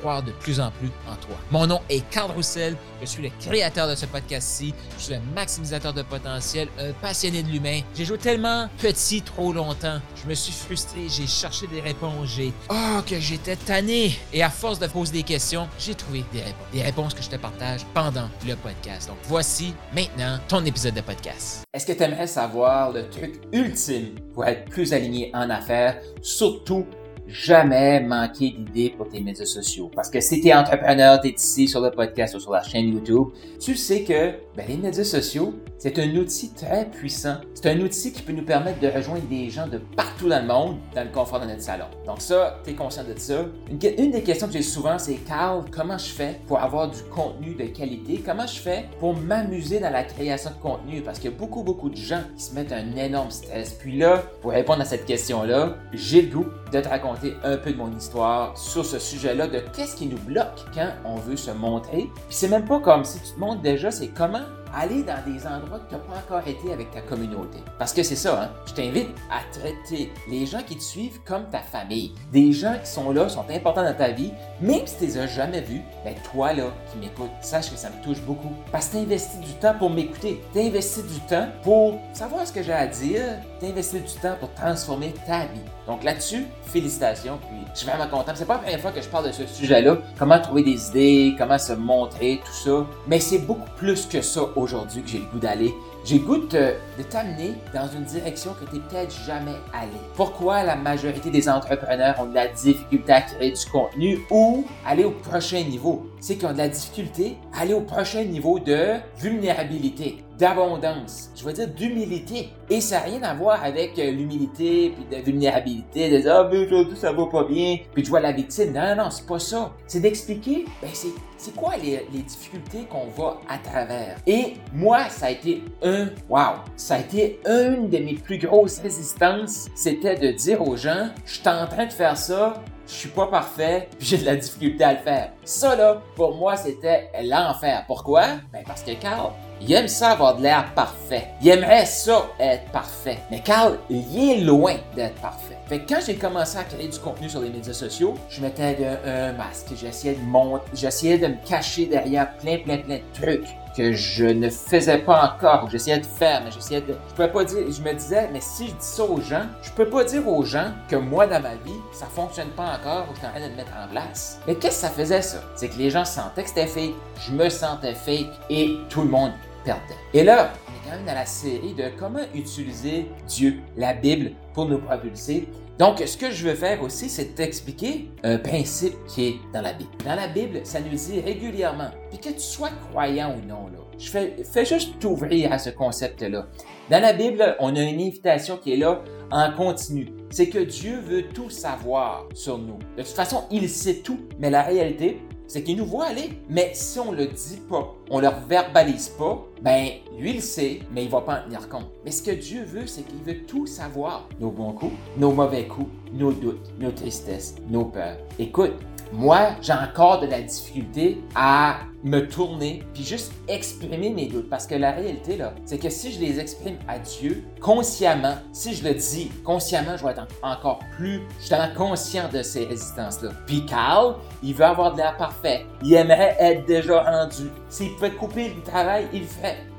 croire de plus en plus en toi. Mon nom est Carl Roussel, je suis le créateur de ce podcast-ci, je suis un maximisateur de potentiel, un passionné de l'humain. J'ai joué tellement petit trop longtemps, je me suis frustré, j'ai cherché des réponses, j'ai... Oh, que j'étais tanné! Et à force de poser des questions, j'ai trouvé des réponses. Des réponses que je te partage pendant le podcast. Donc voici maintenant ton épisode de podcast. Est-ce que tu aimerais savoir le truc ultime pour être plus aligné en affaires, surtout jamais manquer d'idées pour tes médias sociaux. Parce que si tu es entrepreneur, tu es ici sur le podcast ou sur la chaîne YouTube, tu sais que ben, les médias sociaux, c'est un outil très puissant. C'est un outil qui peut nous permettre de rejoindre des gens de partout dans le monde dans le confort de notre salon. Donc ça, tu es conscient de ça. Une, une des questions que j'ai souvent, c'est Carl, comment je fais pour avoir du contenu de qualité? Comment je fais pour m'amuser dans la création de contenu? Parce qu'il y a beaucoup, beaucoup de gens qui se mettent un énorme stress. Puis là, pour répondre à cette question-là, j'ai le goût de te raconter un peu de mon histoire sur ce sujet-là, de qu'est-ce qui nous bloque quand on veut se montrer. Puis c'est même pas comme si tu te montres déjà, c'est comment aller dans des endroits que tu n'as pas encore été avec ta communauté. Parce que c'est ça, hein? je t'invite à traiter les gens qui te suivent comme ta famille. Des gens qui sont là, sont importants dans ta vie, même si tu les as jamais vus, ben toi là, qui m'écoutes, sache que ça me touche beaucoup. Parce que tu investi du temps pour m'écouter, tu investi du temps pour savoir ce que j'ai à dire, tu investi du temps pour transformer ta vie. Donc là-dessus, félicitations, puis je suis vraiment content. C'est pas la première fois que je parle de ce sujet-là, comment trouver des idées, comment se montrer, tout ça. Mais c'est beaucoup plus que ça que j'ai le goût d'aller. J'ai le goût de, t'amener dans une direction que tu n'es peut-être jamais allé. Pourquoi la majorité des entrepreneurs ont de la difficulté à créer du contenu ou aller au prochain niveau? C'est qu'ils ont de la difficulté à aller au prochain niveau de vulnérabilité d'abondance, je veux dire d'humilité. Et ça n'a rien à voir avec euh, l'humilité, puis de vulnérabilité, de dire, ah, mais aujourd'hui ça va pas bien, puis tu vois la victime. Non, non, non, c'est pas ça. C'est d'expliquer, ben, c'est, quoi les, les difficultés qu'on va à travers? Et moi, ça a été un, wow, ça a été une de mes plus grosses résistances, c'était de dire aux gens, je suis en train de faire ça, je suis pas parfait, j'ai de la difficulté à le faire. Ça là, pour moi, c'était l'enfer. Pourquoi? Ben parce que Carl, il aime ça avoir de l'air parfait. Il aimerait ça être parfait. Mais Carl, il est loin d'être parfait. Fait que quand j'ai commencé à créer du contenu sur les médias sociaux, je mettais un, masque, j'essayais de monter, j'essayais de me cacher derrière plein, plein, plein de trucs que je ne faisais pas encore, j'essayais de faire, mais j'essayais de, je pouvais pas dire, je me disais, mais si je dis ça aux gens, je peux pas dire aux gens que moi dans ma vie, ça fonctionne pas encore ou je suis en train de le mettre en place. Mais qu'est-ce que ça faisait ça? C'est que les gens sentaient que c'était fake, je me sentais fake et tout le monde perdait. Et là, on est quand même dans la série de comment utiliser Dieu, la Bible, pour nous propulser. Donc, ce que je veux faire aussi, c'est t'expliquer un principe qui est dans la Bible. Dans la Bible, ça nous dit régulièrement, puis que tu sois croyant ou non, là, je fais, fais juste t'ouvrir à ce concept-là. Dans la Bible, on a une invitation qui est là en continu. C'est que Dieu veut tout savoir sur nous. De toute façon, il sait tout, mais la réalité, c'est qu'il nous voit aller. Mais si on le dit pas, on le verbalise pas, ben lui il sait, mais il va pas en tenir compte. Mais ce que Dieu veut, c'est qu'il veut tout savoir. Nos bons coups, nos mauvais coups, nos doutes, nos tristesses, nos peurs. Écoute, moi, j'ai encore de la difficulté à me tourner puis juste exprimer mes doutes. Parce que la réalité, là, c'est que si je les exprime à Dieu consciemment, si je le dis consciemment, je vais être encore plus justement conscient de ces résistances-là. Puis Carl, il veut avoir de l'air parfait. Il aimerait être déjà rendu. S'il pouvait couper le travail, il le ferait.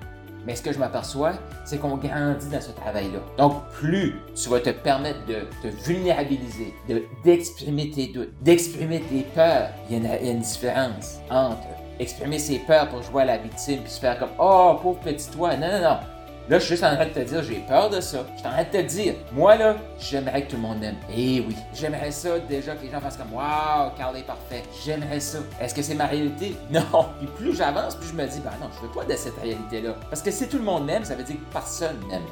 Mais ce que je m'aperçois, c'est qu'on grandit dans ce travail-là. Donc, plus tu vas te permettre de te vulnérabiliser, d'exprimer tes doutes, d'exprimer tes peurs, il y, a une, différence entre exprimer ses peurs pour jouer à la victime puis se faire comme Oh, pauvre petit toi. Non, non, non. Là, je suis juste en train de te dire, j'ai peur de ça. Je suis en train de te dire, moi là, j'aimerais que tout le monde m'aime. Eh oui, j'aimerais ça déjà que les gens fassent comme, waouh, Carl est parfait. J'aimerais ça. Est-ce que c'est ma réalité? Non. Puis plus j'avance, plus je me dis, ben non, je veux pas de cette réalité-là. Parce que si tout le monde m'aime, ça veut dire que personne m'aime.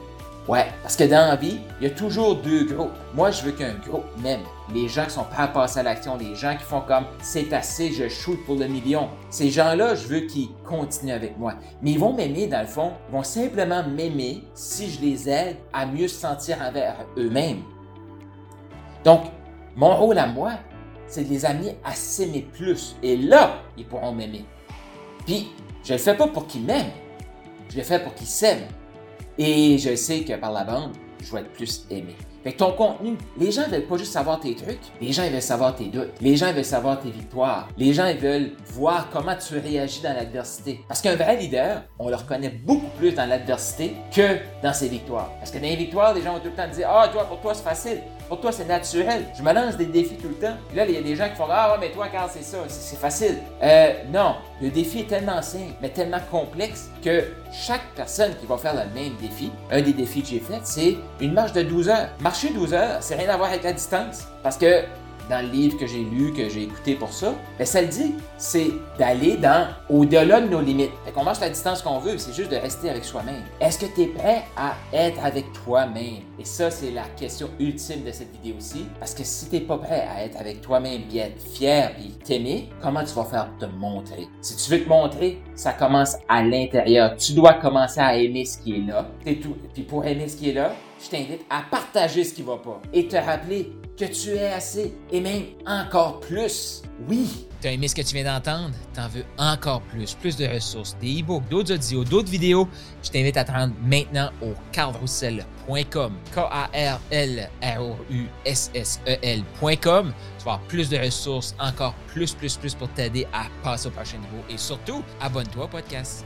Ouais, parce que dans la vie, il y a toujours deux groupes. Moi, je veux qu'un groupe m'aime. Les gens qui sont prêts à passer à l'action, les gens qui font comme c'est assez, je shoot pour le million. Ces gens-là, je veux qu'ils continuent avec moi. Mais ils vont m'aimer dans le fond, ils vont simplement m'aimer si je les aide à mieux se sentir envers eux-mêmes. Donc, mon rôle à moi, c'est de les amener à s'aimer plus. Et là, ils pourront m'aimer. Puis, je le fais pas pour qu'ils m'aiment. Je le fais pour qu'ils s'aiment. Et je sais que par la bande, je vais être plus aimé. Fait que ton contenu, les gens veulent pas juste savoir tes trucs, les gens veulent savoir tes doutes, les gens veulent savoir tes victoires, les gens veulent voir comment tu réagis dans l'adversité. Parce qu'un vrai leader, on le reconnaît beaucoup plus dans l'adversité que dans ses victoires. Parce que dans les victoires, les gens vont tout le temps dire Ah, toi, pour toi, c'est facile. Pour toi, c'est naturel. Je me lance des défis tout le temps. Puis là, il y a des gens qui font Ah, ouais, mais toi, quand c'est ça, c'est facile. Euh, non. Le défi est tellement simple, mais tellement complexe que chaque personne qui va faire le même défi, un des défis que j'ai fait, c'est une marche de 12 heures. Marcher 12 heures, c'est rien à voir avec la distance. Parce que dans le livre que j'ai lu, que j'ai écouté pour ça, ben ça le dit, c'est d'aller dans au-delà de nos limites. Fait qu'on marche la distance qu'on veut, c'est juste de rester avec soi-même. Est-ce que tu es prêt à être avec toi-même? Et ça, c'est la question ultime de cette vidéo-ci. Parce que si tu n'es pas prêt à être avec toi-même, bien être fier et t'aimer, comment tu vas faire pour te montrer? Si tu veux te montrer, ça commence à l'intérieur. Tu dois commencer à aimer ce qui est là. C'est tout. Puis pour aimer ce qui est là, je t'invite à partager ce qui va pas et te rappeler que tu es assez et même encore plus. Oui. Tu as aimé ce que tu viens d'entendre? T'en veux encore plus, plus de ressources, des e-books, d'autres audios, d'autres vidéos? Je t'invite à te rendre maintenant au carlroussel.com, K-A-R-L-R-O-U-S-S-E-L.com. Tu vas avoir plus de ressources, encore plus, plus, plus pour t'aider à passer au prochain niveau et surtout, abonne-toi au podcast.